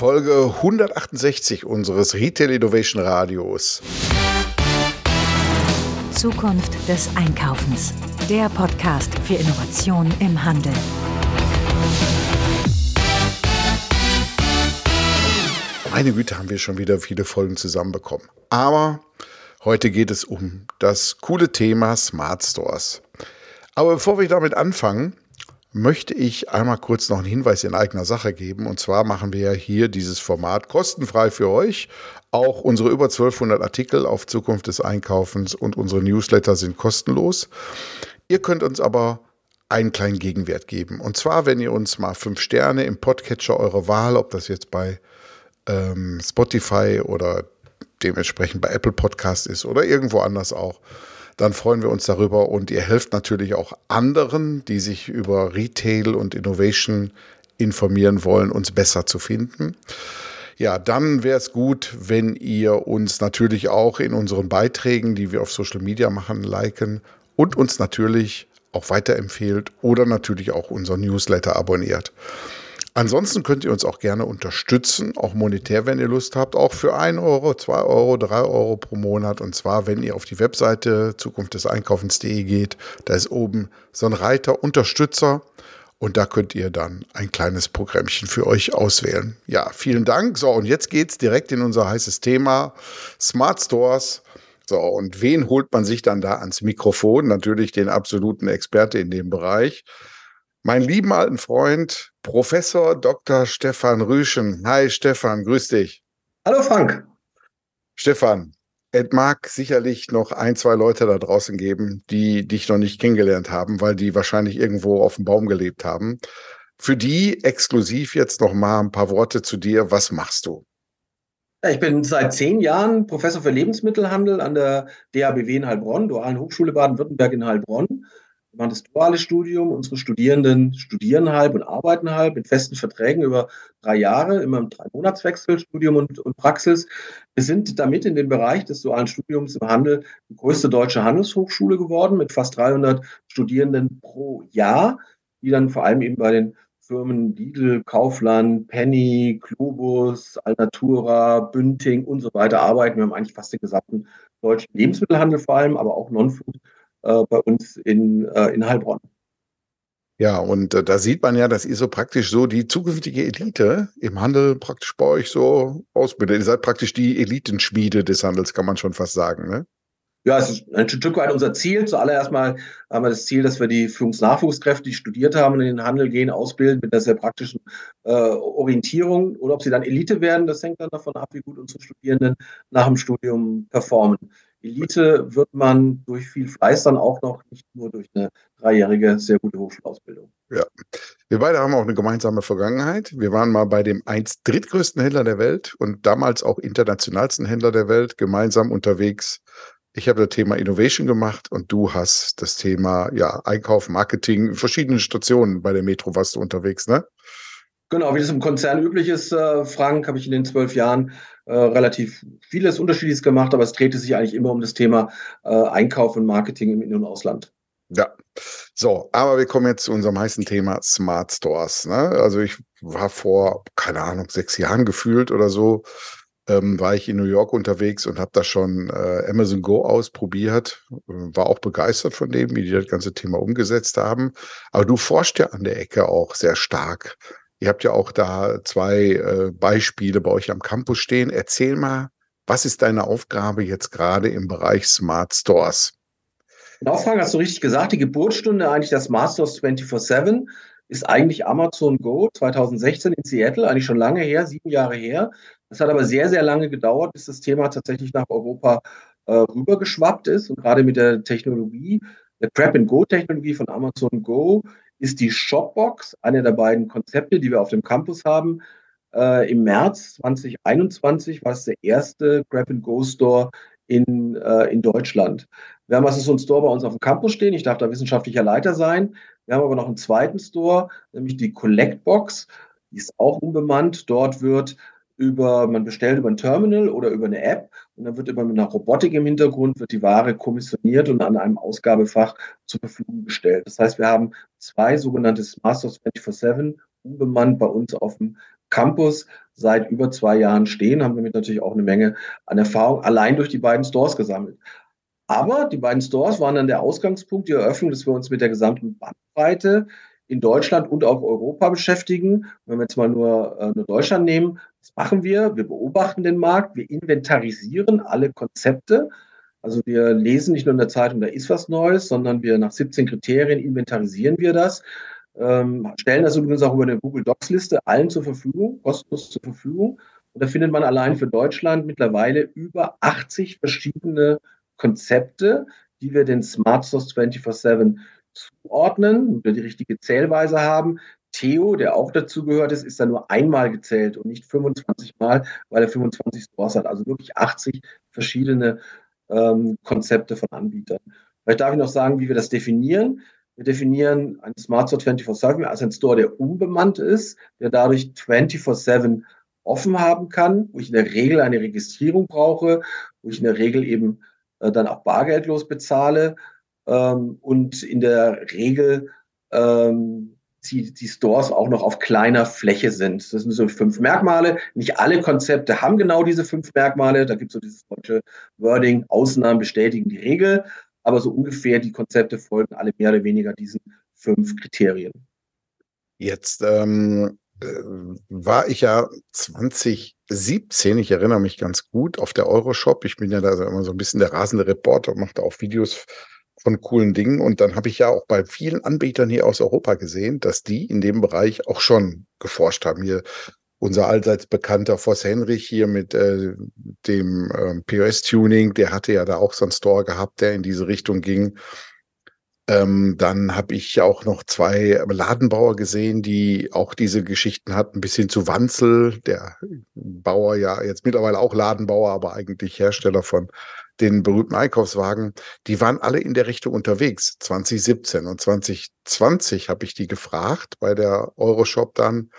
Folge 168 unseres Retail Innovation Radios. Zukunft des Einkaufens. Der Podcast für Innovation im Handel. Meine Güte, haben wir schon wieder viele Folgen zusammenbekommen. Aber heute geht es um das coole Thema Smart Stores. Aber bevor wir damit anfangen, möchte ich einmal kurz noch einen Hinweis in eigener Sache geben. Und zwar machen wir hier dieses Format kostenfrei für euch. Auch unsere über 1200 Artikel auf Zukunft des Einkaufens und unsere Newsletter sind kostenlos. Ihr könnt uns aber einen kleinen Gegenwert geben. Und zwar, wenn ihr uns mal fünf Sterne im Podcatcher eurer Wahl, ob das jetzt bei ähm, Spotify oder dementsprechend bei Apple Podcast ist oder irgendwo anders auch, dann freuen wir uns darüber und ihr helft natürlich auch anderen, die sich über Retail und Innovation informieren wollen, uns besser zu finden. Ja, dann wäre es gut, wenn ihr uns natürlich auch in unseren Beiträgen, die wir auf Social Media machen, liken und uns natürlich auch weiterempfehlt oder natürlich auch unser Newsletter abonniert. Ansonsten könnt ihr uns auch gerne unterstützen, auch monetär, wenn ihr Lust habt, auch für 1 Euro, 2 Euro, 3 Euro pro Monat. Und zwar, wenn ihr auf die Webseite zukunftdeseinkaufens.de geht, da ist oben so ein Reiter Unterstützer und da könnt ihr dann ein kleines Programmchen für euch auswählen. Ja, vielen Dank. So, und jetzt geht's direkt in unser heißes Thema Smart Stores. So, und wen holt man sich dann da ans Mikrofon? Natürlich den absoluten Experte in dem Bereich. Mein lieben alten Freund, Professor Dr. Stefan Rüschen. Hi Stefan, grüß dich. Hallo Frank. Stefan, es mag sicherlich noch ein, zwei Leute da draußen geben, die dich noch nicht kennengelernt haben, weil die wahrscheinlich irgendwo auf dem Baum gelebt haben. Für die exklusiv jetzt noch mal ein paar Worte zu dir. Was machst du? Ich bin seit zehn Jahren Professor für Lebensmittelhandel an der DABW in Heilbronn, Dualen Hochschule Baden-Württemberg in Heilbronn. Wir machen das duale Studium. Unsere Studierenden studieren halb und arbeiten halb mit festen Verträgen über drei Jahre, immer im Drei-Monatswechsel, Studium und, und Praxis. Wir sind damit in dem Bereich des dualen Studiums im Handel die größte deutsche Handelshochschule geworden mit fast 300 Studierenden pro Jahr, die dann vor allem eben bei den Firmen Lidl, Kaufland, Penny, Globus, Alnatura, Bünding und so weiter arbeiten. Wir haben eigentlich fast den gesamten deutschen Lebensmittelhandel vor allem, aber auch Non-Food äh, bei uns in, äh, in Heilbronn. Ja, und äh, da sieht man ja, dass ihr so praktisch so die zukünftige Elite im Handel praktisch bei euch so ausbildet. Ihr seid praktisch die Elitenschmiede des Handels, kann man schon fast sagen, ne? Ja, es ist ein Stück weit unser Ziel. Zuallererst mal haben wir das Ziel, dass wir die Führungsnachwuchskräfte, die studiert haben und in den Handel gehen, ausbilden mit einer sehr praktischen äh, Orientierung. Oder ob sie dann Elite werden, das hängt dann davon ab, wie gut unsere Studierenden nach dem Studium performen. Elite wird man durch viel Fleiß dann auch noch, nicht nur durch eine dreijährige, sehr gute Hochschulausbildung. Ja, wir beide haben auch eine gemeinsame Vergangenheit. Wir waren mal bei dem einst drittgrößten Händler der Welt und damals auch internationalsten Händler der Welt gemeinsam unterwegs. Ich habe das Thema Innovation gemacht und du hast das Thema ja, Einkauf, Marketing, verschiedene Stationen bei der Metro warst du unterwegs, ne? Genau, wie das im Konzern üblich ist, äh, Frank, habe ich in den zwölf Jahren äh, relativ vieles Unterschiedliches gemacht, aber es drehte sich eigentlich immer um das Thema äh, Einkauf und Marketing im In- und Ausland. Ja, so, aber wir kommen jetzt zu unserem heißen Thema Smart Stores. Ne? Also ich war vor, keine Ahnung, sechs Jahren gefühlt oder so, ähm, war ich in New York unterwegs und habe da schon äh, Amazon Go ausprobiert, war auch begeistert von dem, wie die das ganze Thema umgesetzt haben. Aber du forschst ja an der Ecke auch sehr stark. Ihr habt ja auch da zwei äh, Beispiele bei euch am Campus stehen. Erzähl mal, was ist deine Aufgabe jetzt gerade im Bereich Smart Stores? Nachfrage hast du richtig gesagt. Die Geburtsstunde eigentlich der Smart Stores 24-7 ist eigentlich Amazon Go 2016 in Seattle, eigentlich schon lange her, sieben Jahre her. Es hat aber sehr, sehr lange gedauert, bis das Thema tatsächlich nach Europa äh, rübergeschwappt ist. Und gerade mit der Technologie, der Grab-and-Go-Technologie von Amazon Go ist die Shopbox, eine der beiden Konzepte, die wir auf dem Campus haben. Äh, Im März 2021 war es der erste Grab-and-Go-Store in, äh, in Deutschland. Wir haben also so einen Store bei uns auf dem Campus stehen. Ich darf da wissenschaftlicher Leiter sein. Wir haben aber noch einen zweiten Store, nämlich die Collect Box. Die ist auch unbemannt. Dort wird über, man bestellt über ein Terminal oder über eine App und dann wird immer mit einer Robotik im Hintergrund wird die Ware kommissioniert und an einem Ausgabefach zur Verfügung gestellt. Das heißt, wir haben zwei sogenannte Smart Stores 24-7 unbemannt bei uns auf dem Campus seit über zwei Jahren stehen, haben damit natürlich auch eine Menge an Erfahrung allein durch die beiden Stores gesammelt. Aber die beiden Stores waren dann der Ausgangspunkt, die Eröffnung, dass wir uns mit der gesamten Bandbreite in Deutschland und auch Europa beschäftigen. Wenn wir jetzt mal nur, äh, nur Deutschland nehmen, was machen wir? Wir beobachten den Markt, wir inventarisieren alle Konzepte. Also wir lesen nicht nur in der Zeitung, da ist was Neues, sondern wir nach 17 Kriterien inventarisieren wir das. Ähm, stellen das übrigens auch über eine Google Docs Liste allen zur Verfügung, kostenlos zur Verfügung. Und da findet man allein für Deutschland mittlerweile über 80 verschiedene Konzepte, die wir den Smart Source 24-7 zuordnen wir die richtige Zählweise haben. Theo, der auch dazu gehört ist, ist da nur einmal gezählt und nicht 25 Mal, weil er 25 Stores hat. Also wirklich 80 verschiedene ähm, Konzepte von Anbietern. Vielleicht darf ich noch sagen, wie wir das definieren. Wir definieren einen Smart Store 24-7 als ein Store, der unbemannt ist, der dadurch 24-7 offen haben kann, wo ich in der Regel eine Registrierung brauche, wo ich in der Regel eben äh, dann auch bargeldlos bezahle ähm, und in der Regel ähm, die, die Stores auch noch auf kleiner Fläche sind. Das sind so fünf Merkmale. Nicht alle Konzepte haben genau diese fünf Merkmale. Da gibt es so dieses deutsche Wording, Ausnahmen bestätigen die Regel. Aber so ungefähr die Konzepte folgen alle mehr oder weniger diesen fünf Kriterien. Jetzt ähm, äh, war ich ja 2017, ich erinnere mich ganz gut, auf der Euroshop. Ich bin ja da immer so ein bisschen der rasende Reporter, machte auch Videos von coolen Dingen. Und dann habe ich ja auch bei vielen Anbietern hier aus Europa gesehen, dass die in dem Bereich auch schon geforscht haben. Hier unser allseits bekannter Voss Henrich hier mit äh, dem äh, POS-Tuning, der hatte ja da auch so einen Store gehabt, der in diese Richtung ging. Ähm, dann habe ich auch noch zwei Ladenbauer gesehen, die auch diese Geschichten hatten, bis hin zu Wanzel, der Bauer ja jetzt mittlerweile auch Ladenbauer, aber eigentlich Hersteller von den berühmten Einkaufswagen. Die waren alle in der Richtung unterwegs, 2017 und 2020 habe ich die gefragt bei der Euroshop dann.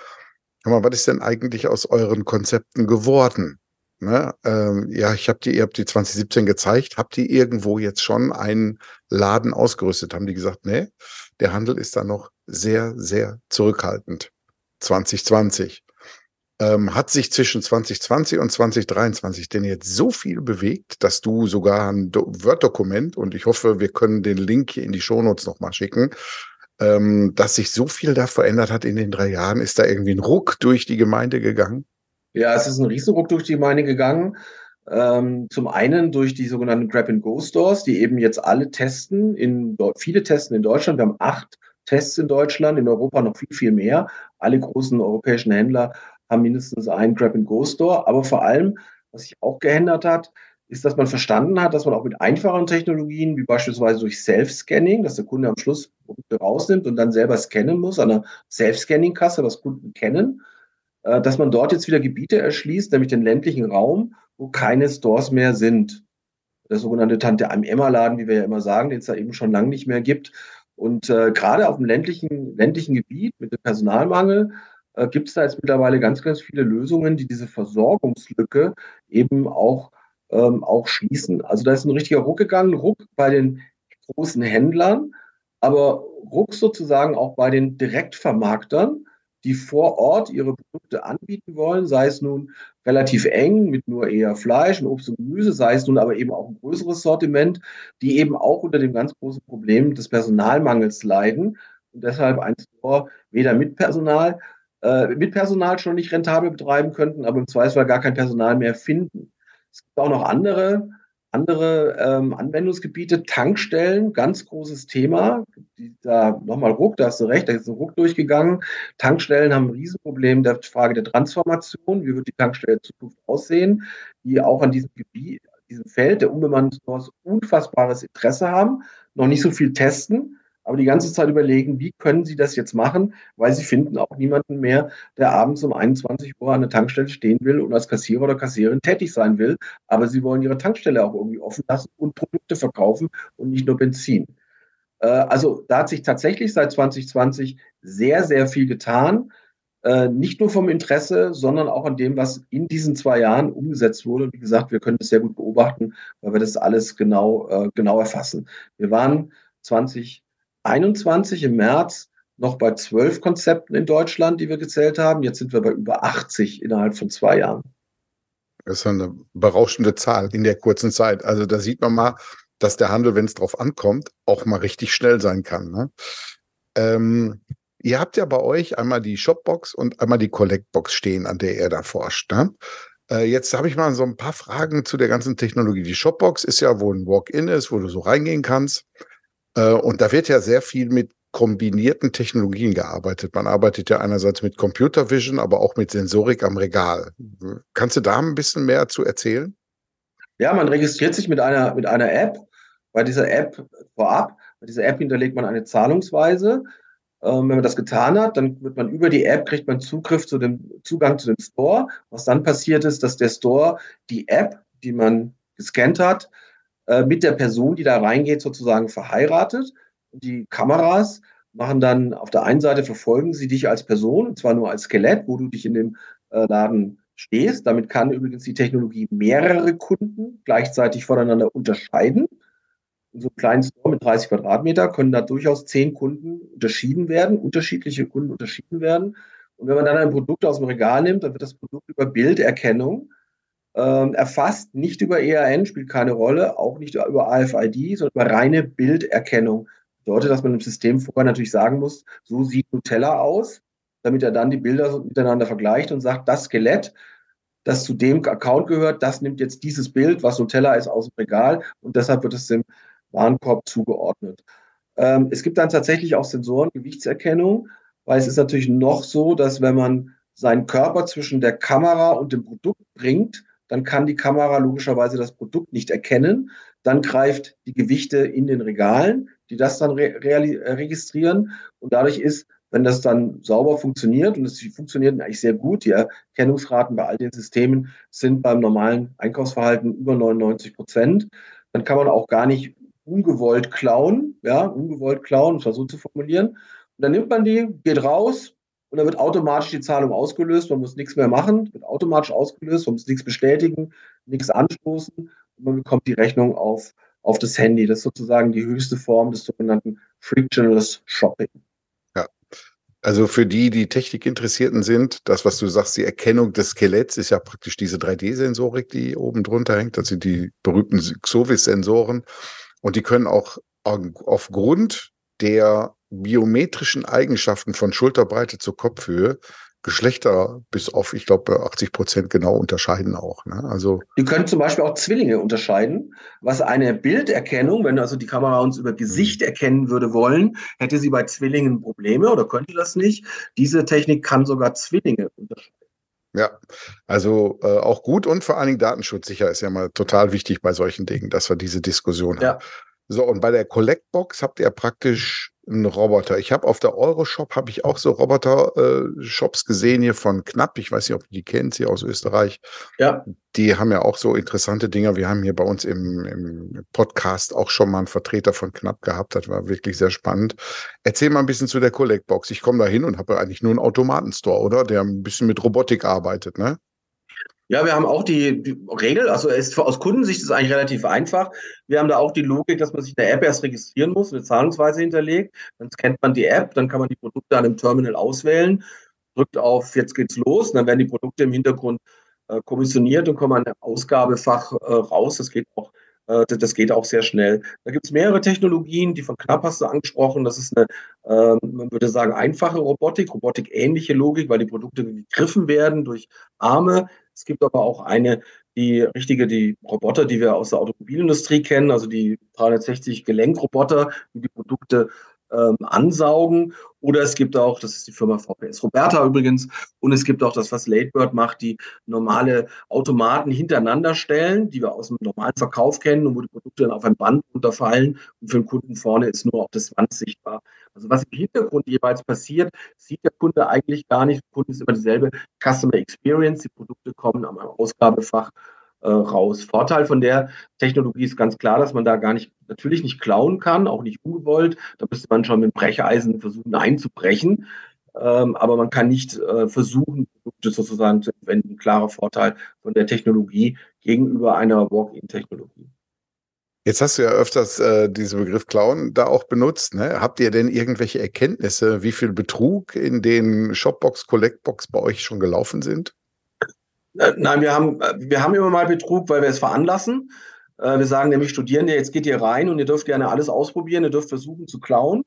Was ist denn eigentlich aus euren Konzepten geworden? Ne? Ähm, ja, ich habe die, ihr habt die 2017 gezeigt, habt ihr irgendwo jetzt schon einen Laden ausgerüstet? Haben die gesagt, nee, der Handel ist da noch sehr, sehr zurückhaltend. 2020. Ähm, hat sich zwischen 2020 und 2023 denn jetzt so viel bewegt, dass du sogar ein Word-Dokument und ich hoffe, wir können den Link hier in die Shownotes nochmal schicken, ähm, dass sich so viel da verändert hat in den drei Jahren? Ist da irgendwie ein Ruck durch die Gemeinde gegangen? Ja, es ist ein Riesenruck durch die Gemeinde gegangen. Ähm, zum einen durch die sogenannten Grab-and-Go-Stores, die eben jetzt alle testen, in, viele testen in Deutschland. Wir haben acht Tests in Deutschland, in Europa noch viel, viel mehr. Alle großen europäischen Händler haben mindestens einen Grab-and-Go-Store. Aber vor allem, was sich auch geändert hat, ist, dass man verstanden hat, dass man auch mit einfachen Technologien, wie beispielsweise durch Self-Scanning, dass der Kunde am Schluss Produkte rausnimmt und dann selber scannen muss, an einer Self-Scanning-Kasse, was Kunden kennen, dass man dort jetzt wieder Gebiete erschließt, nämlich den ländlichen Raum, wo keine Stores mehr sind. Der sogenannte Tante Emma-Laden, wie wir ja immer sagen, den es da eben schon lange nicht mehr gibt. Und äh, gerade auf dem ländlichen, ländlichen Gebiet mit dem Personalmangel äh, gibt es da jetzt mittlerweile ganz, ganz viele Lösungen, die diese Versorgungslücke eben auch, ähm, auch schließen. Also da ist ein richtiger Ruck gegangen, Ruck bei den großen Händlern, aber Ruck sozusagen auch bei den Direktvermarktern, die vor Ort ihre Produkte anbieten wollen, sei es nun relativ eng mit nur eher Fleisch und Obst und Gemüse, sei es nun aber eben auch ein größeres Sortiment, die eben auch unter dem ganz großen Problem des Personalmangels leiden und deshalb ein Store weder mit Personal, äh, mit Personal schon nicht rentabel betreiben könnten, aber im Zweifelsfall gar kein Personal mehr finden. Es gibt auch noch andere andere ähm, Anwendungsgebiete, Tankstellen, ganz großes Thema. Da nochmal Ruck, da hast du recht, da ist ein Ruck durchgegangen. Tankstellen haben ein Riesenproblem der Frage der Transformation. Wie wird die Tankstelle in Zukunft aussehen? Die auch an diesem Gebiet, diesem Feld der unbemannten Stores unfassbares Interesse haben, noch nicht so viel testen, aber die ganze Zeit überlegen, wie können sie das jetzt machen, weil sie finden auch niemanden mehr, der abends um 21 Uhr an der Tankstelle stehen will und als Kassierer oder Kassiererin tätig sein will. Aber sie wollen ihre Tankstelle auch irgendwie offen lassen und Produkte verkaufen und nicht nur Benzin. Äh, also da hat sich tatsächlich seit 2020 sehr, sehr viel getan. Äh, nicht nur vom Interesse, sondern auch an dem, was in diesen zwei Jahren umgesetzt wurde. Und wie gesagt, wir können das sehr gut beobachten, weil wir das alles genau, äh, genau erfassen. Wir waren 20 21 im März noch bei zwölf Konzepten in Deutschland, die wir gezählt haben. Jetzt sind wir bei über 80 innerhalb von zwei Jahren. Das ist eine berauschende Zahl in der kurzen Zeit. Also da sieht man mal, dass der Handel, wenn es drauf ankommt, auch mal richtig schnell sein kann. Ne? Ähm, ihr habt ja bei euch einmal die Shopbox und einmal die Collectbox stehen, an der ihr da forscht. Ne? Äh, jetzt habe ich mal so ein paar Fragen zu der ganzen Technologie. Die Shopbox ist ja, wo ein Walk-in ist, wo du so reingehen kannst. Äh, und da wird ja sehr viel mit kombinierten Technologien gearbeitet. Man arbeitet ja einerseits mit Computer Vision, aber auch mit Sensorik am Regal. Kannst du da ein bisschen mehr zu erzählen? Ja, man registriert sich mit einer, mit einer App. Bei dieser App vorab, bei dieser App hinterlegt man eine Zahlungsweise. Ähm, wenn man das getan hat, dann wird man über die App, kriegt man Zugriff zu dem Zugang zu dem Store. Was dann passiert ist, dass der Store die App, die man gescannt hat, äh, mit der Person, die da reingeht, sozusagen verheiratet. Die Kameras machen dann auf der einen Seite verfolgen sie dich als Person, und zwar nur als Skelett, wo du dich in dem äh, Laden stehst. Damit kann übrigens die Technologie mehrere Kunden gleichzeitig voneinander unterscheiden. In so einem kleinen Store mit 30 Quadratmeter können da durchaus zehn Kunden unterschieden werden, unterschiedliche Kunden unterschieden werden. Und wenn man dann ein Produkt aus dem Regal nimmt, dann wird das Produkt über Bilderkennung ähm, erfasst, nicht über ERN, spielt keine Rolle, auch nicht über AFID, sondern über reine Bilderkennung bedeutet, dass man im System vorher natürlich sagen muss, so sieht Nutella aus, damit er dann die Bilder miteinander vergleicht und sagt, das Skelett, das zu dem Account gehört, das nimmt jetzt dieses Bild, was Nutella ist, aus dem Regal und deshalb wird es dem Warenkorb zugeordnet. Ähm, es gibt dann tatsächlich auch Sensoren, Gewichtserkennung, weil es ist natürlich noch so, dass wenn man seinen Körper zwischen der Kamera und dem Produkt bringt, dann kann die Kamera logischerweise das Produkt nicht erkennen. Dann greift die Gewichte in den Regalen die das dann re äh, registrieren. Und dadurch ist, wenn das dann sauber funktioniert, und es funktioniert eigentlich sehr gut, die Erkennungsraten bei all den Systemen sind beim normalen Einkaufsverhalten über 99 Prozent, dann kann man auch gar nicht ungewollt klauen, ja, ungewollt klauen, um es so zu formulieren. Und dann nimmt man die, geht raus und dann wird automatisch die Zahlung ausgelöst. Man muss nichts mehr machen, wird automatisch ausgelöst, man muss nichts bestätigen, nichts anstoßen und man bekommt die Rechnung auf auf das Handy. Das ist sozusagen die höchste Form des sogenannten Frictionless Shopping. Ja. Also für die, die Technikinteressierten sind, das, was du sagst, die Erkennung des Skeletts ist ja praktisch diese 3D-Sensorik, die oben drunter hängt. Das sind die berühmten Xovis-Sensoren. Und die können auch aufgrund der biometrischen Eigenschaften von Schulterbreite zur Kopfhöhe Geschlechter bis auf, ich glaube, 80 Prozent genau unterscheiden auch. Ne? Also die können zum Beispiel auch Zwillinge unterscheiden, was eine Bilderkennung, wenn also die Kamera uns über Gesicht mhm. erkennen würde wollen, hätte sie bei Zwillingen Probleme oder könnte das nicht. Diese Technik kann sogar Zwillinge unterscheiden. Ja, also äh, auch gut und vor allen Dingen datenschutzsicher ist ja mal total wichtig bei solchen Dingen, dass wir diese Diskussion ja. haben. So, und bei der Collectbox habt ihr praktisch einen Roboter. Ich habe auf der Euroshop habe ich auch so Roboter-Shops äh, gesehen hier von Knapp. Ich weiß nicht, ob du die kennt, hier aus Österreich. Ja. Die haben ja auch so interessante Dinge. Wir haben hier bei uns im, im Podcast auch schon mal einen Vertreter von Knapp gehabt. Das war wirklich sehr spannend. Erzähl mal ein bisschen zu der Collectbox. Ich komme da hin und habe eigentlich nur einen Automatenstore, oder? Der ein bisschen mit Robotik arbeitet, ne? Ja, wir haben auch die, die Regel, also ist, aus Kundensicht ist es eigentlich relativ einfach. Wir haben da auch die Logik, dass man sich in der App erst registrieren muss, eine Zahlungsweise hinterlegt. Dann scannt man die App, dann kann man die Produkte an dem Terminal auswählen, drückt auf, jetzt geht's los, und dann werden die Produkte im Hintergrund äh, kommissioniert und kommen an ein Ausgabefach äh, raus. Das geht auch äh, das geht auch sehr schnell. Da gibt es mehrere Technologien, die von Knapp hast du angesprochen. Das ist eine, ähm, man würde sagen, einfache Robotik, robotik-ähnliche Logik, weil die Produkte gegriffen werden durch Arme. Es gibt aber auch eine, die richtige, die Roboter, die wir aus der Automobilindustrie kennen, also die 360 Gelenkroboter, die die Produkte ähm, ansaugen. Oder es gibt auch, das ist die Firma VPS Roberta übrigens, und es gibt auch das, was Latebird macht, die normale Automaten hintereinander stellen, die wir aus dem normalen Verkauf kennen und wo die Produkte dann auf ein Band unterfallen und für den Kunden vorne ist nur auf das Band sichtbar. Also was im Hintergrund jeweils passiert, sieht der Kunde eigentlich gar nicht. Der Kunde ist immer dieselbe Customer Experience. Die Produkte kommen am Ausgabefach äh, raus. Vorteil von der Technologie ist ganz klar, dass man da gar nicht, natürlich nicht klauen kann, auch nicht ungewollt. Da müsste man schon mit Brecheisen versuchen einzubrechen. Ähm, aber man kann nicht äh, versuchen, Produkte sozusagen zu verwenden. Klarer Vorteil von der Technologie gegenüber einer Walk-in-Technologie. Jetzt hast du ja öfters äh, diesen Begriff Clown da auch benutzt. Ne? Habt ihr denn irgendwelche Erkenntnisse, wie viel Betrug in den Shopbox, Collectbox bei euch schon gelaufen sind? Äh, nein, wir haben, äh, wir haben immer mal Betrug, weil wir es veranlassen. Äh, wir sagen nämlich Studierende, jetzt geht ihr rein und ihr dürft gerne alles ausprobieren, ihr dürft versuchen zu klauen,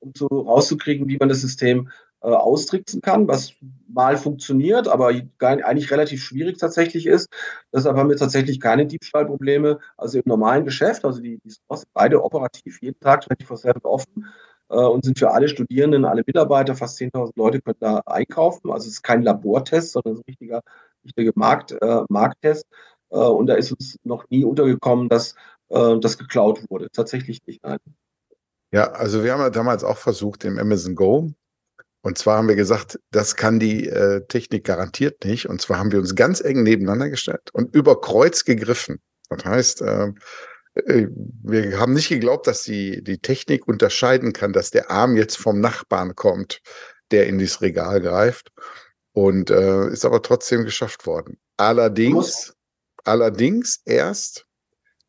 um so rauszukriegen, wie man das System austricksen kann, was mal funktioniert, aber eigentlich relativ schwierig tatsächlich ist. Deshalb haben wir tatsächlich keine Diebstahlprobleme. Also im normalen Geschäft, also die, die Stores sind beide operativ jeden Tag 24-7 offen äh, und sind für alle Studierenden, alle Mitarbeiter, fast 10.000 Leute können da einkaufen. Also es ist kein Labortest, sondern ein richtiger, richtiger Markt, äh, Markttest. Äh, und da ist uns noch nie untergekommen, dass äh, das geklaut wurde. Tatsächlich nicht, nein. Ja, also wir haben ja damals auch versucht, im Amazon Go und zwar haben wir gesagt, das kann die äh, Technik garantiert nicht. Und zwar haben wir uns ganz eng nebeneinander gestellt und über Kreuz gegriffen. Das heißt, äh, äh, wir haben nicht geglaubt, dass die, die Technik unterscheiden kann, dass der Arm jetzt vom Nachbarn kommt, der in dieses Regal greift. Und äh, ist aber trotzdem geschafft worden. Allerdings, allerdings erst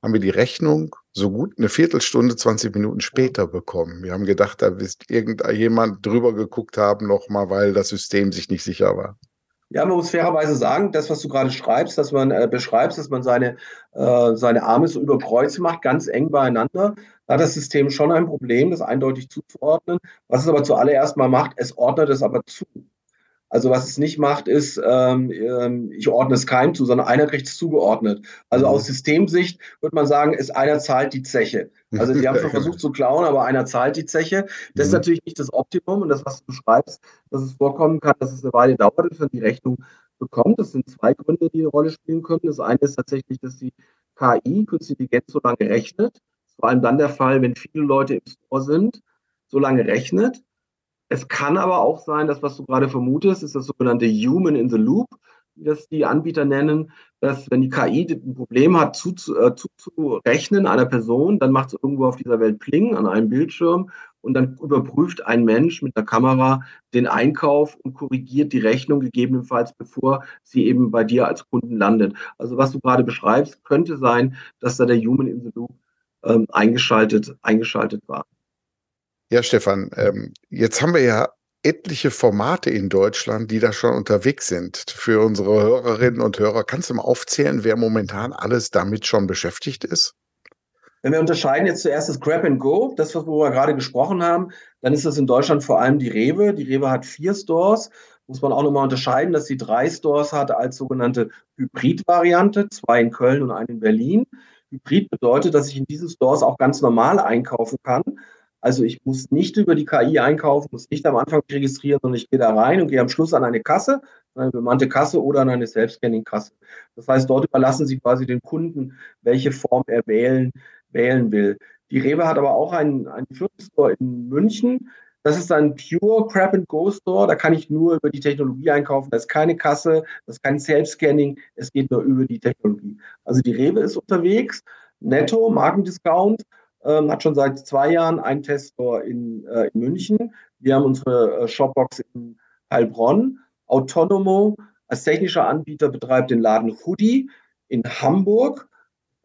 haben wir die Rechnung so gut eine Viertelstunde, 20 Minuten später bekommen. Wir haben gedacht, da wird irgendjemand drüber geguckt haben, nochmal, weil das System sich nicht sicher war. Ja, man muss fairerweise sagen, das, was du gerade schreibst, dass man äh, beschreibst, dass man seine, äh, seine Arme so über Kreuz macht, ganz eng beieinander, da hat das System schon ein Problem, das eindeutig zuzuordnen. Was es aber zuallererst mal macht, es ordnet es aber zu. Also was es nicht macht, ist, ähm, ähm, ich ordne es keinem zu, sondern einer kriegt es zugeordnet. Also mhm. aus Systemsicht würde man sagen, ist einer zahlt die Zeche. Also die haben schon versucht zu klauen, aber einer zahlt die Zeche. Das mhm. ist natürlich nicht das Optimum und das, was du schreibst, dass es vorkommen kann, dass es eine Weile dauert, bis man die Rechnung bekommt. Das sind zwei Gründe, die eine Rolle spielen können. Das eine ist tatsächlich, dass die KI, künstliche Intelligenz, so lange rechnet. Vor allem dann der Fall, wenn viele Leute im Store sind, so lange rechnet. Es kann aber auch sein, dass was du gerade vermutest, ist das sogenannte Human in the Loop, wie das die Anbieter nennen, dass wenn die KI ein Problem hat, zuzurechnen zu, äh, einer Person, dann macht es irgendwo auf dieser Welt Pling an einem Bildschirm und dann überprüft ein Mensch mit der Kamera den Einkauf und korrigiert die Rechnung gegebenenfalls, bevor sie eben bei dir als Kunden landet. Also was du gerade beschreibst, könnte sein, dass da der Human in the Loop ähm, eingeschaltet, eingeschaltet war. Ja, Stefan, ähm, jetzt haben wir ja etliche Formate in Deutschland, die da schon unterwegs sind. Für unsere Hörerinnen und Hörer, kannst du mal aufzählen, wer momentan alles damit schon beschäftigt ist? Wenn wir unterscheiden jetzt zuerst das Grab and Go, das, worüber wir gerade gesprochen haben, dann ist das in Deutschland vor allem die Rewe. Die Rewe hat vier Stores. Muss man auch nochmal unterscheiden, dass sie drei Stores hat als sogenannte Hybrid-Variante, zwei in Köln und einen in Berlin. Hybrid bedeutet, dass ich in diesen Stores auch ganz normal einkaufen kann. Also ich muss nicht über die KI einkaufen, muss nicht am Anfang registrieren, sondern ich gehe da rein und gehe am Schluss an eine Kasse, eine bemannte Kasse oder an eine Selbstscanning-Kasse. Das heißt, dort überlassen Sie quasi den Kunden, welche Form er wählen, wählen will. Die Rewe hat aber auch einen, einen Store in München. Das ist ein Pure Crap and Go Store. Da kann ich nur über die Technologie einkaufen. Da ist keine Kasse, das ist kein Selbstscanning. Es geht nur über die Technologie. Also die Rewe ist unterwegs. Netto, Markendiscount ähm, hat schon seit zwei Jahren einen Teststore in, äh, in München. Wir haben unsere äh, Shopbox in Heilbronn. Autonomo als technischer Anbieter betreibt den Laden Hoodie in Hamburg,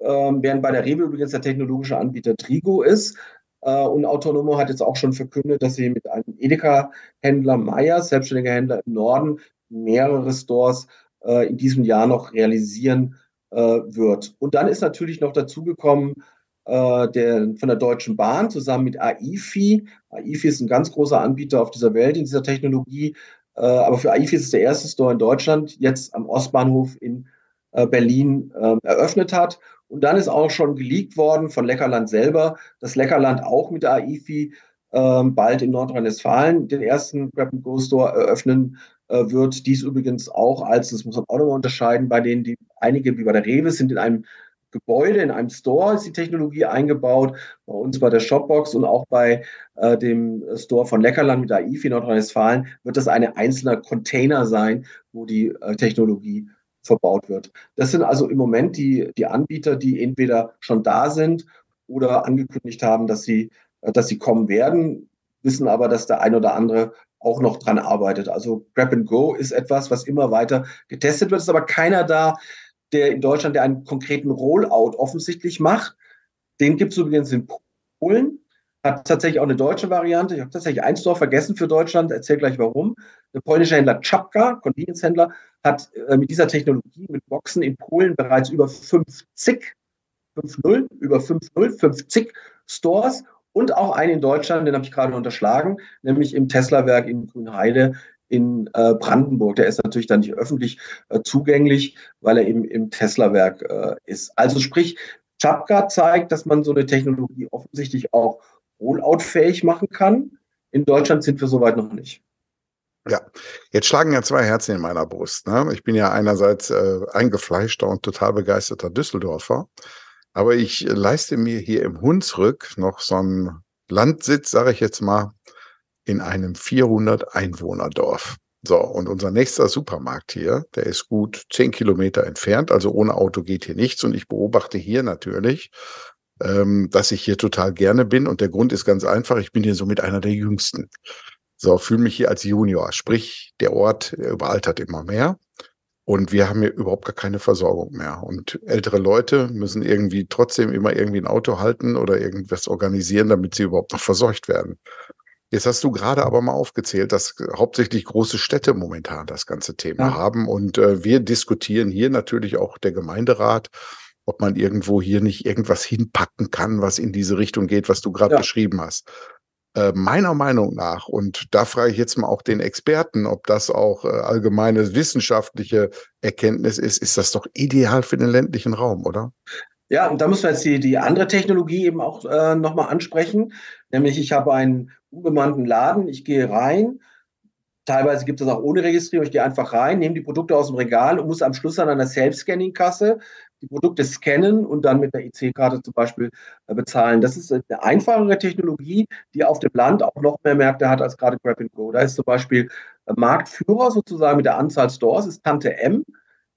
ähm, während bei der Rewe übrigens der technologische Anbieter Trigo ist. Äh, und Autonomo hat jetzt auch schon verkündet, dass sie mit einem Edeka-Händler Meier, selbstständiger Händler im Norden, mehrere Stores äh, in diesem Jahr noch realisieren äh, wird. Und dann ist natürlich noch dazugekommen, äh, der, von der Deutschen Bahn zusammen mit AIFI. AIFI ist ein ganz großer Anbieter auf dieser Welt in dieser Technologie. Äh, aber für AIFI ist es der erste Store in Deutschland, jetzt am Ostbahnhof in äh, Berlin äh, eröffnet hat. Und dann ist auch schon geleakt worden von Leckerland selber, dass Leckerland auch mit der AIFI ähm, bald in Nordrhein-Westfalen den ersten Grab-and-Go-Store eröffnen äh, wird. Dies übrigens auch als, das muss man auch nochmal unterscheiden, bei denen die einige, wie bei der Rewe, sind in einem Gebäude, in einem Store ist die Technologie eingebaut. Bei uns bei der Shopbox und auch bei äh, dem Store von Leckerland mit AIFI Nordrhein-Westfalen wird das ein einzelner Container sein, wo die äh, Technologie verbaut wird. Das sind also im Moment die, die Anbieter, die entweder schon da sind oder angekündigt haben, dass sie, äh, dass sie kommen werden, wissen aber, dass der ein oder andere auch noch dran arbeitet. Also Grab and Go ist etwas, was immer weiter getestet wird. Ist aber keiner da, der in Deutschland, der einen konkreten Rollout offensichtlich macht. Den gibt es übrigens in Polen. Hat tatsächlich auch eine deutsche Variante. Ich habe tatsächlich eins Dorf vergessen für Deutschland, erzähle gleich warum. Der polnische Händler Czapka, Convenience-Händler, hat äh, mit dieser Technologie, mit Boxen in Polen bereits über 50, 5-0, über 5-0, 50 Stores und auch einen in Deutschland, den habe ich gerade unterschlagen, nämlich im Tesla-Werk in Grünheide in äh, Brandenburg. Der ist natürlich dann nicht öffentlich äh, zugänglich, weil er eben im Tesla-Werk äh, ist. Also sprich, Chapka zeigt, dass man so eine Technologie offensichtlich auch rollout-fähig machen kann. In Deutschland sind wir soweit noch nicht. Ja, jetzt schlagen ja zwei Herzen in meiner Brust. Ne? Ich bin ja einerseits äh, eingefleischter und total begeisterter Düsseldorfer, aber ich leiste mir hier im Hunsrück noch so einen Landsitz, sage ich jetzt mal, in einem 400 Einwohnerdorf. So, und unser nächster Supermarkt hier, der ist gut zehn Kilometer entfernt, also ohne Auto geht hier nichts. Und ich beobachte hier natürlich, ähm, dass ich hier total gerne bin. Und der Grund ist ganz einfach, ich bin hier somit einer der Jüngsten. So, fühle mich hier als Junior. Sprich, der Ort überaltert immer mehr. Und wir haben hier überhaupt gar keine Versorgung mehr. Und ältere Leute müssen irgendwie trotzdem immer irgendwie ein Auto halten oder irgendwas organisieren, damit sie überhaupt noch versorgt werden. Jetzt hast du gerade aber mal aufgezählt, dass hauptsächlich große Städte momentan das ganze Thema ja. haben. Und äh, wir diskutieren hier natürlich auch der Gemeinderat, ob man irgendwo hier nicht irgendwas hinpacken kann, was in diese Richtung geht, was du gerade ja. beschrieben hast. Äh, meiner Meinung nach, und da frage ich jetzt mal auch den Experten, ob das auch äh, allgemeine wissenschaftliche Erkenntnis ist, ist das doch ideal für den ländlichen Raum, oder? Ja, und da müssen wir jetzt die, die andere Technologie eben auch äh, nochmal ansprechen. Nämlich, ich habe einen unbemannten Laden, ich gehe rein. Teilweise gibt es auch ohne Registrierung. Ich gehe einfach rein, nehme die Produkte aus dem Regal und muss am Schluss an einer Self-Scanning-Kasse die Produkte scannen und dann mit der IC-Karte zum Beispiel äh, bezahlen. Das ist eine einfachere Technologie, die auf dem Land auch noch mehr Märkte hat als gerade Grab Go. Da ist zum Beispiel äh, Marktführer sozusagen mit der Anzahl Stores, ist Tante M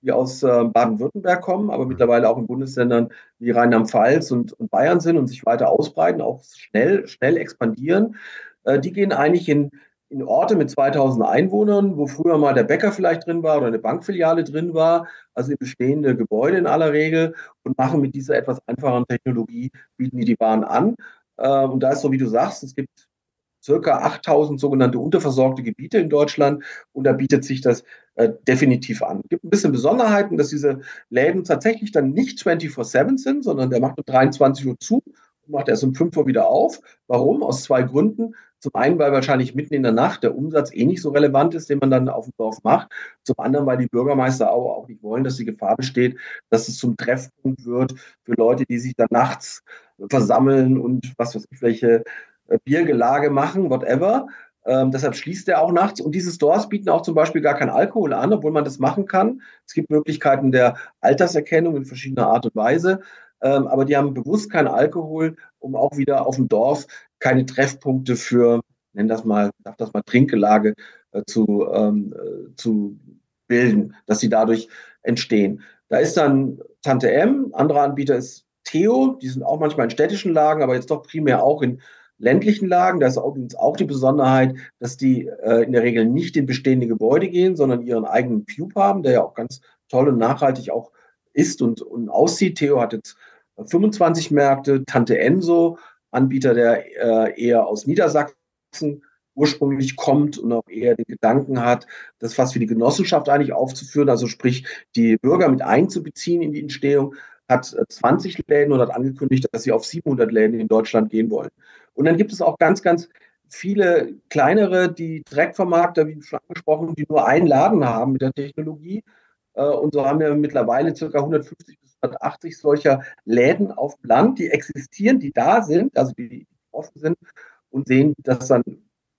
die aus äh, Baden-Württemberg kommen, aber mittlerweile auch in Bundesländern wie Rheinland-Pfalz und, und, Bayern sind und sich weiter ausbreiten, auch schnell, schnell expandieren. Äh, die gehen eigentlich in, in Orte mit 2000 Einwohnern, wo früher mal der Bäcker vielleicht drin war oder eine Bankfiliale drin war, also in bestehende Gebäude in aller Regel und machen mit dieser etwas einfacheren Technologie, bieten die die Waren an. Äh, und da ist so, wie du sagst, es gibt circa 8000 sogenannte unterversorgte Gebiete in Deutschland und da bietet sich das äh, definitiv an. Es gibt ein bisschen Besonderheiten, dass diese Läden tatsächlich dann nicht 24-7 sind, sondern der macht um 23 Uhr zu und macht erst um 5 Uhr wieder auf. Warum? Aus zwei Gründen. Zum einen, weil wahrscheinlich mitten in der Nacht der Umsatz eh nicht so relevant ist, den man dann auf dem Dorf macht. Zum anderen, weil die Bürgermeister auch, auch nicht wollen, dass die Gefahr besteht, dass es zum Treffpunkt wird für Leute, die sich dann nachts versammeln und was weiß ich, welche Biergelage machen, whatever. Ähm, deshalb schließt er auch nachts. Und diese Stores bieten auch zum Beispiel gar kein Alkohol an, obwohl man das machen kann. Es gibt Möglichkeiten der Alterserkennung in verschiedener Art und Weise. Ähm, aber die haben bewusst kein Alkohol, um auch wieder auf dem Dorf keine Treffpunkte für, nenn das mal, darf das mal Trinkgelage äh, zu, ähm, äh, zu bilden, dass sie dadurch entstehen. Da ist dann Tante M, anderer Anbieter ist Theo, die sind auch manchmal in städtischen Lagen, aber jetzt doch primär auch in ländlichen Lagen, da ist übrigens auch die Besonderheit, dass die äh, in der Regel nicht in bestehende Gebäude gehen, sondern ihren eigenen Cube haben, der ja auch ganz toll und nachhaltig auch ist und, und aussieht. Theo hat jetzt 25 Märkte, Tante Enso, Anbieter, der äh, eher aus Niedersachsen ursprünglich kommt und auch eher den Gedanken hat, das fast wie die Genossenschaft eigentlich aufzuführen, also sprich die Bürger mit einzubeziehen in die Entstehung, hat 20 Läden und hat angekündigt, dass sie auf 700 Läden in Deutschland gehen wollen. Und dann gibt es auch ganz, ganz viele kleinere, die Dreckvermarkter, wie schon angesprochen, die nur einen Laden haben mit der Technologie. Äh, und so haben wir mittlerweile ca. 150 bis 180 solcher Läden auf dem Land, die existieren, die da sind, also die offen sind und sehen, dass dann,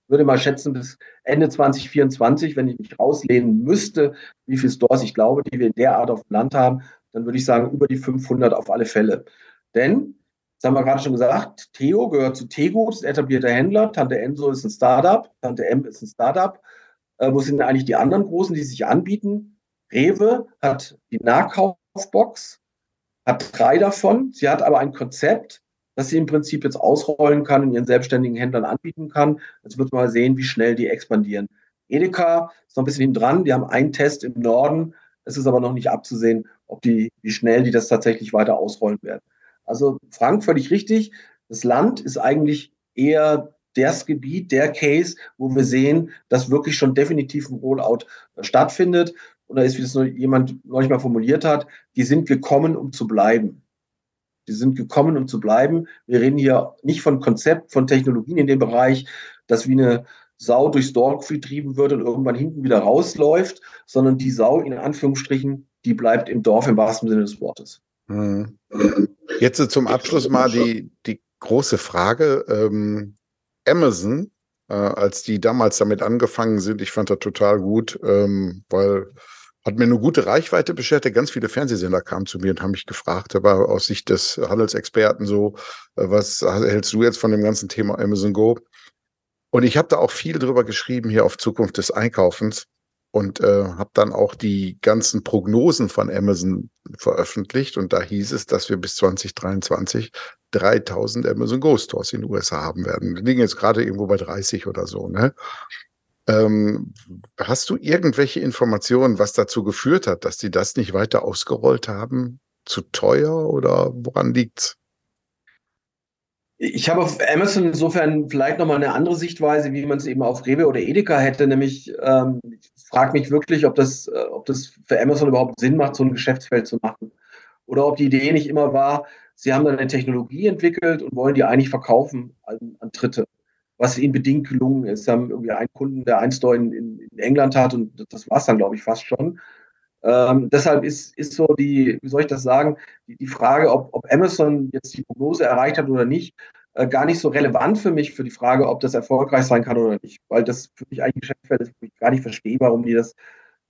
würde mal schätzen, bis Ende 2024, wenn ich mich rauslehnen müsste, wie viele Stores ich glaube, die wir in der Art auf dem Land haben, dann würde ich sagen, über die 500 auf alle Fälle. Denn das haben wir gerade schon gesagt. Theo gehört zu Tego, ist ein etablierter Händler. Tante Enso ist ein Startup. Tante M ist ein Startup. Äh, wo sind eigentlich die anderen Großen, die sich anbieten? Rewe hat die Nahkaufbox, hat drei davon. Sie hat aber ein Konzept, das sie im Prinzip jetzt ausrollen kann und ihren selbstständigen Händlern anbieten kann. Jetzt wird man mal sehen, wie schnell die expandieren. Edeka ist noch ein bisschen hinten dran. Die haben einen Test im Norden. Es ist aber noch nicht abzusehen, ob die, wie schnell die das tatsächlich weiter ausrollen werden. Also Frank, völlig richtig. Das Land ist eigentlich eher das Gebiet, der Case, wo wir sehen, dass wirklich schon definitiv ein Rollout stattfindet. Und da ist, wie das jemand neulich mal formuliert hat, die sind gekommen, um zu bleiben. Die sind gekommen, um zu bleiben. Wir reden hier nicht von Konzept, von Technologien in dem Bereich, dass wie eine Sau durchs Dorf getrieben wird und irgendwann hinten wieder rausläuft, sondern die Sau in Anführungsstrichen, die bleibt im Dorf im wahrsten Sinne des Wortes. Hm. Jetzt zum Abschluss mal die, die große Frage. Ähm, Amazon, äh, als die damals damit angefangen sind, ich fand das total gut, ähm, weil hat mir eine gute Reichweite beschert. Ganz viele Fernsehsender kamen zu mir und haben mich gefragt, aber aus Sicht des Handelsexperten so, äh, was hältst du jetzt von dem ganzen Thema Amazon Go? Und ich habe da auch viel drüber geschrieben hier auf Zukunft des Einkaufens und äh, habe dann auch die ganzen Prognosen von Amazon veröffentlicht. Und da hieß es, dass wir bis 2023 3000 Amazon Go Stores in den USA haben werden. Wir liegen jetzt gerade irgendwo bei 30 oder so. Ne? Ähm, hast du irgendwelche Informationen, was dazu geführt hat, dass die das nicht weiter ausgerollt haben? Zu teuer oder woran liegt's? Ich habe auf Amazon insofern vielleicht nochmal eine andere Sichtweise, wie man es eben auf Rewe oder Edeka hätte. Nämlich, ähm, frage mich wirklich, ob das, äh, ob das für Amazon überhaupt Sinn macht, so ein Geschäftsfeld zu machen. Oder ob die Idee nicht immer war, sie haben dann eine Technologie entwickelt und wollen die eigentlich verkaufen an, an Dritte. Was ihnen bedingt gelungen ist. Sie haben irgendwie einen Kunden, der ein Store in, in England hat und das war es dann, glaube ich, fast schon. Ähm, deshalb ist, ist so die, wie soll ich das sagen, die, die Frage, ob, ob Amazon jetzt die Prognose erreicht hat oder nicht, äh, gar nicht so relevant für mich, für die Frage, ob das erfolgreich sein kann oder nicht. Weil das für mich eigentlich ein Geschäftsfeld ist, wo ich gar nicht verstehe, warum die das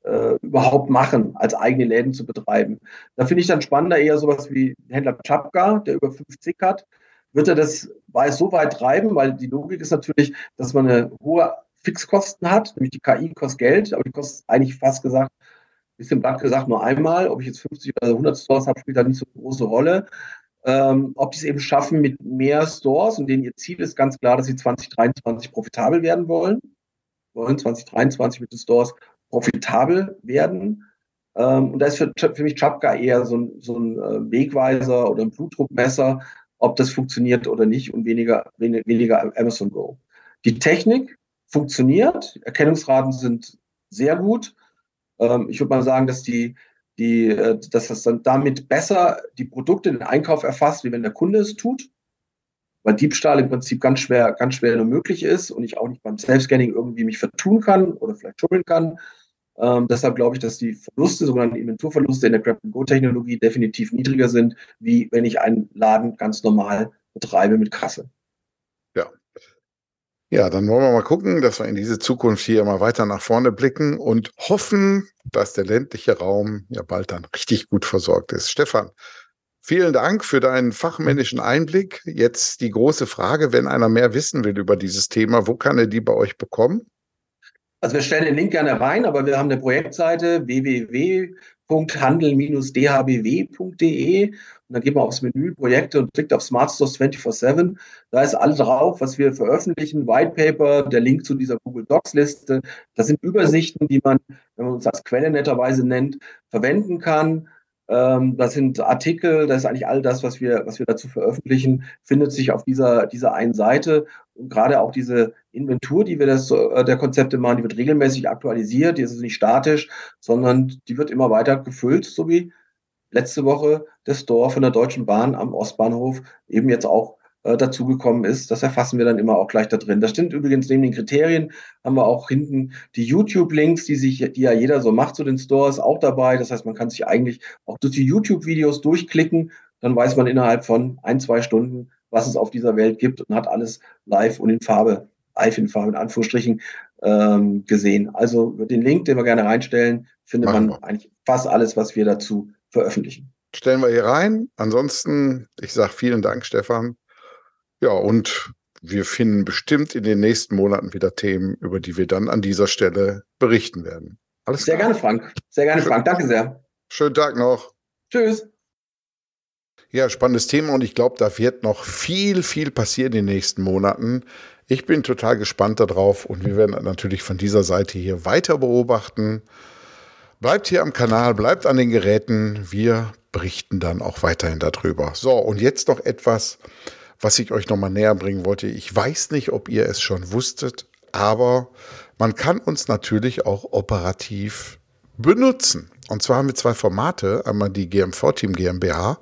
äh, überhaupt machen, als eigene Läden zu betreiben. Da finde ich dann spannender eher sowas wie Händler Chapka, der über 50 hat. Wird er das so weit treiben? Weil die Logik ist natürlich, dass man eine hohe Fixkosten hat, nämlich die KI kostet Geld, aber die kostet eigentlich fast gesagt bisschen blatt gesagt nur einmal. Ob ich jetzt 50 oder 100 Stores habe, spielt da nicht so große Rolle. Ähm, ob die es eben schaffen mit mehr Stores und denen ihr Ziel ist ganz klar, dass sie 2023 profitabel werden wollen. Wollen 2023 mit den Stores profitabel werden. Ähm, und da ist für, für mich Chapka eher so ein, so ein äh, Wegweiser oder ein Blutdruckmesser, ob das funktioniert oder nicht und weniger, weniger Amazon Go. Die Technik funktioniert, Erkennungsraten sind sehr gut. Ähm, ich würde mal sagen, dass die, die, äh, dass das dann damit besser die Produkte den Einkauf erfasst, wie wenn der Kunde es tut. Weil Diebstahl im Prinzip ganz schwer, ganz schwer nur möglich ist und ich auch nicht beim Self-Scanning irgendwie mich vertun kann oder vielleicht schummeln kann. Ähm, deshalb glaube ich, dass die Verluste, sogenannte Inventurverluste in der Grab-and-Go-Technologie definitiv niedriger sind, wie wenn ich einen Laden ganz normal betreibe mit Kasse. Ja, dann wollen wir mal gucken, dass wir in diese Zukunft hier mal weiter nach vorne blicken und hoffen, dass der ländliche Raum ja bald dann richtig gut versorgt ist. Stefan, vielen Dank für deinen fachmännischen Einblick. Jetzt die große Frage, wenn einer mehr wissen will über dieses Thema, wo kann er die bei euch bekommen? Also wir stellen den Link gerne rein, aber wir haben eine Projektseite www.handel-dhbw.de und dann geht man aufs Menü Projekte und klickt auf Smart Stores 24-7. Da ist alles drauf, was wir veröffentlichen, White Paper, der Link zu dieser Google Docs Liste. Das sind Übersichten, die man, wenn man uns als Quelle netterweise nennt, verwenden kann. Ähm, das sind Artikel, das ist eigentlich all das, was wir, was wir dazu veröffentlichen, findet sich auf dieser, dieser einen Seite. Und gerade auch diese Inventur, die wir das, äh, der Konzepte machen, die wird regelmäßig aktualisiert, die ist also nicht statisch, sondern die wird immer weiter gefüllt, so wie letzte Woche das Store von der Deutschen Bahn am Ostbahnhof eben jetzt auch äh, dazugekommen ist. Das erfassen wir dann immer auch gleich da drin. Das stimmt übrigens neben den Kriterien haben wir auch hinten die YouTube-Links, die sich, die ja jeder so macht zu den Stores, auch dabei. Das heißt, man kann sich eigentlich auch durch die YouTube-Videos durchklicken. Dann weiß man innerhalb von ein, zwei Stunden, was es auf dieser Welt gibt und hat alles live und in Farbe, live in Farbe in Anführungsstrichen, ähm, gesehen. Also den Link, den wir gerne reinstellen, findet Machen man wir. eigentlich fast alles, was wir dazu veröffentlichen. Stellen wir hier rein. Ansonsten, ich sage vielen Dank, Stefan. Ja, und wir finden bestimmt in den nächsten Monaten wieder Themen, über die wir dann an dieser Stelle berichten werden. Alles sehr klar. gerne, Frank. Sehr gerne, Schön. Frank. Danke sehr. Schönen Tag noch. Tschüss. Ja, spannendes Thema und ich glaube, da wird noch viel, viel passieren in den nächsten Monaten. Ich bin total gespannt darauf und wir werden natürlich von dieser Seite hier weiter beobachten. Bleibt hier am Kanal, bleibt an den Geräten. Wir berichten dann auch weiterhin darüber. So, und jetzt noch etwas, was ich euch nochmal näher bringen wollte. Ich weiß nicht, ob ihr es schon wusstet, aber man kann uns natürlich auch operativ benutzen. Und zwar haben wir zwei Formate. Einmal die GMV-Team GmbH,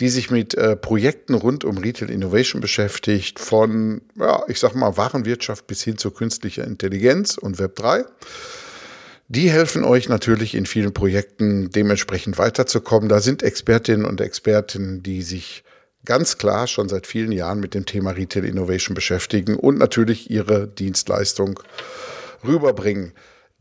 die sich mit äh, Projekten rund um Retail Innovation beschäftigt, von, ja, ich sag mal, Warenwirtschaft bis hin zur künstlicher Intelligenz und Web 3. Die helfen euch natürlich in vielen Projekten dementsprechend weiterzukommen. Da sind Expertinnen und Experten, die sich ganz klar schon seit vielen Jahren mit dem Thema Retail Innovation beschäftigen und natürlich ihre Dienstleistung rüberbringen.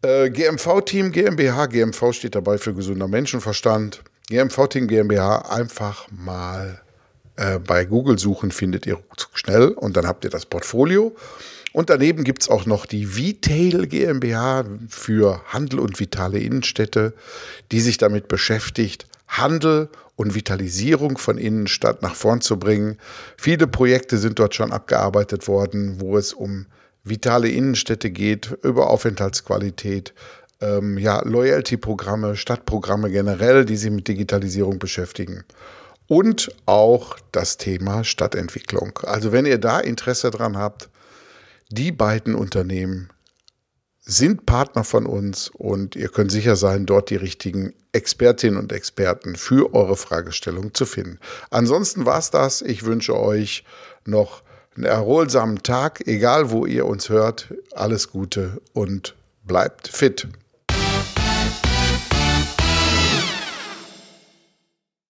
Äh, GMV-Team GmbH, GMV steht dabei für gesunder Menschenverstand. GMV-Team GmbH einfach mal äh, bei Google suchen, findet ihr schnell und dann habt ihr das Portfolio. Und daneben gibt es auch noch die Vitail GmbH für Handel und vitale Innenstädte, die sich damit beschäftigt, Handel und Vitalisierung von Innenstadt nach vorn zu bringen. Viele Projekte sind dort schon abgearbeitet worden, wo es um vitale Innenstädte geht, über Aufenthaltsqualität, ähm, ja, Loyalty-Programme, Stadtprogramme generell, die sich mit Digitalisierung beschäftigen. Und auch das Thema Stadtentwicklung. Also wenn ihr da Interesse dran habt, die beiden Unternehmen sind Partner von uns und ihr könnt sicher sein, dort die richtigen Expertinnen und Experten für eure Fragestellung zu finden. Ansonsten war es das. Ich wünsche euch noch einen erholsamen Tag, egal wo ihr uns hört. Alles Gute und bleibt fit.